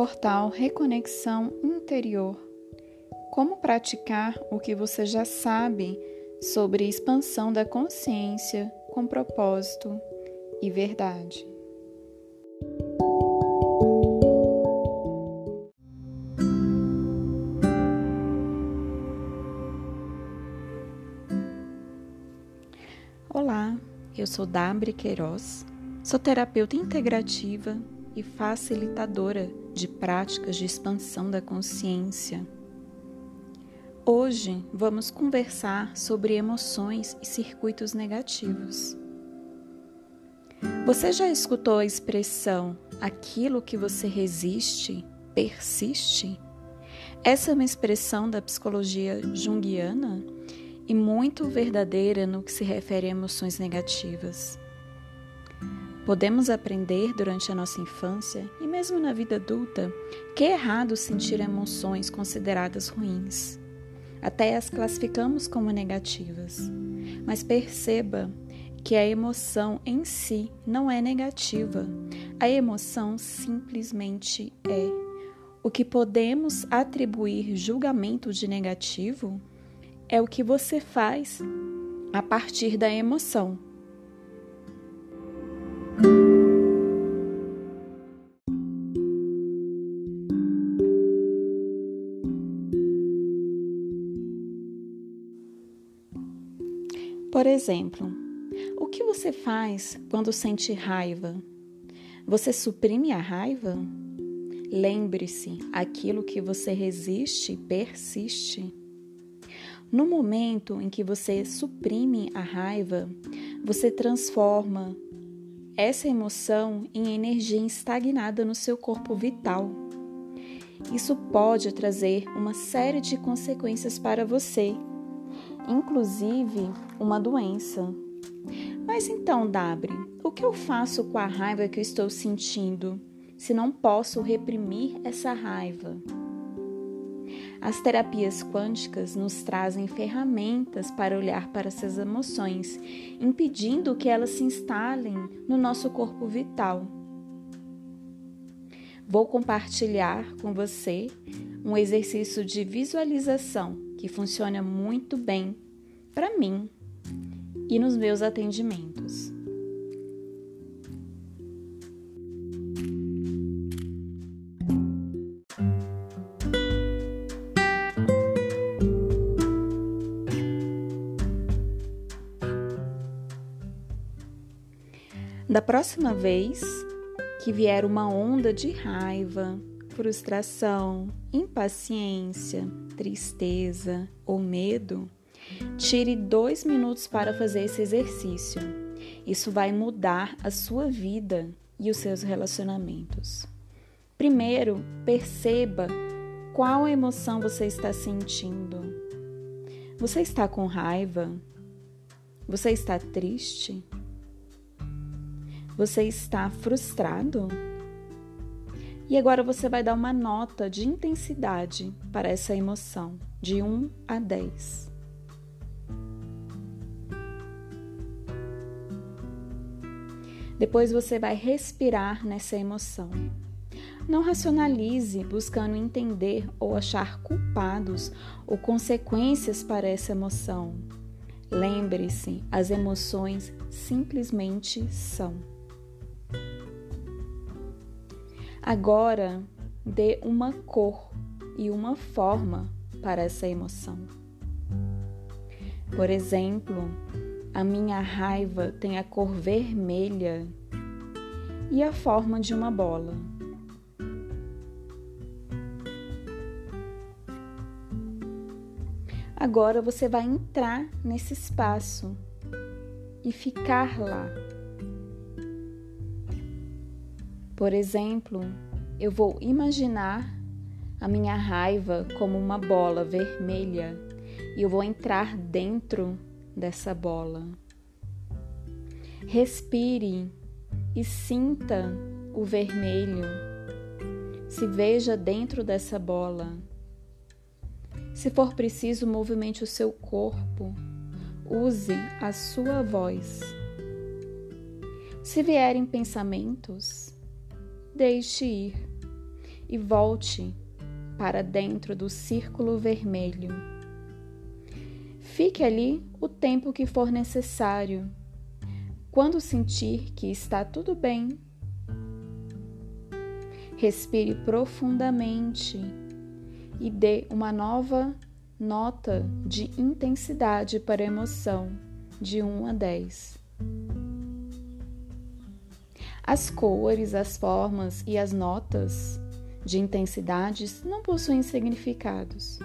Portal Reconexão Interior. Como praticar o que você já sabe sobre expansão da consciência com propósito e verdade. Olá, eu sou Dabre Queiroz, sou terapeuta integrativa e facilitadora de práticas de expansão da consciência. Hoje vamos conversar sobre emoções e circuitos negativos. Você já escutou a expressão aquilo que você resiste persiste? Essa é uma expressão da psicologia junguiana e muito verdadeira no que se refere a emoções negativas. Podemos aprender durante a nossa infância e mesmo na vida adulta que é errado sentir emoções consideradas ruins. Até as classificamos como negativas. Mas perceba que a emoção em si não é negativa. A emoção simplesmente é. O que podemos atribuir julgamento de negativo é o que você faz a partir da emoção. Por exemplo, o que você faz quando sente raiva? Você suprime a raiva? Lembre-se, aquilo que você resiste persiste. No momento em que você suprime a raiva, você transforma essa emoção em energia estagnada no seu corpo vital. Isso pode trazer uma série de consequências para você inclusive uma doença. Mas então, Dabre, o que eu faço com a raiva que eu estou sentindo se não posso reprimir essa raiva? As terapias quânticas nos trazem ferramentas para olhar para essas emoções, impedindo que elas se instalem no nosso corpo vital. Vou compartilhar com você um exercício de visualização que funciona muito bem para mim e nos meus atendimentos. Da próxima vez que vier uma onda de raiva, frustração, impaciência, tristeza ou medo, tire dois minutos para fazer esse exercício. Isso vai mudar a sua vida e os seus relacionamentos. Primeiro, perceba qual emoção você está sentindo. Você está com raiva? Você está triste? Você está frustrado? E agora você vai dar uma nota de intensidade para essa emoção, de 1 a 10. Depois você vai respirar nessa emoção. Não racionalize buscando entender ou achar culpados ou consequências para essa emoção. Lembre-se, as emoções simplesmente são. Agora, dê uma cor e uma forma para essa emoção. Por exemplo, a minha raiva tem a cor vermelha e a forma de uma bola. Agora você vai entrar nesse espaço e ficar lá Por exemplo, eu vou imaginar a minha raiva como uma bola vermelha e eu vou entrar dentro dessa bola. Respire e sinta o vermelho. Se veja dentro dessa bola. Se for preciso, movimente o seu corpo. Use a sua voz. Se vierem pensamentos, deixe ir e volte para dentro do círculo vermelho. Fique ali o tempo que for necessário. Quando sentir que está tudo bem, respire profundamente e dê uma nova nota de intensidade para a emoção de 1 a 10. As cores, as formas e as notas de intensidades não possuem significados.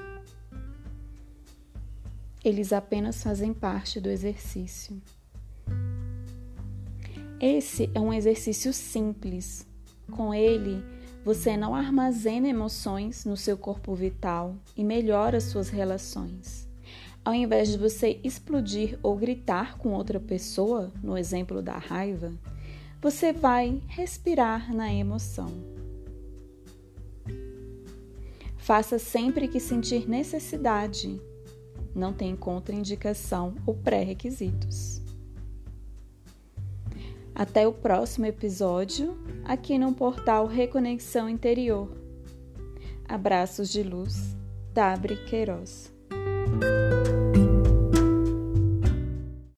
Eles apenas fazem parte do exercício. Esse é um exercício simples. Com ele, você não armazena emoções no seu corpo vital e melhora suas relações. Ao invés de você explodir ou gritar com outra pessoa, no exemplo da raiva, você vai respirar na emoção. Faça sempre que sentir necessidade. Não tem contraindicação ou pré-requisitos. Até o próximo episódio, aqui no portal Reconexão Interior. Abraços de luz, Dabre Queiroz.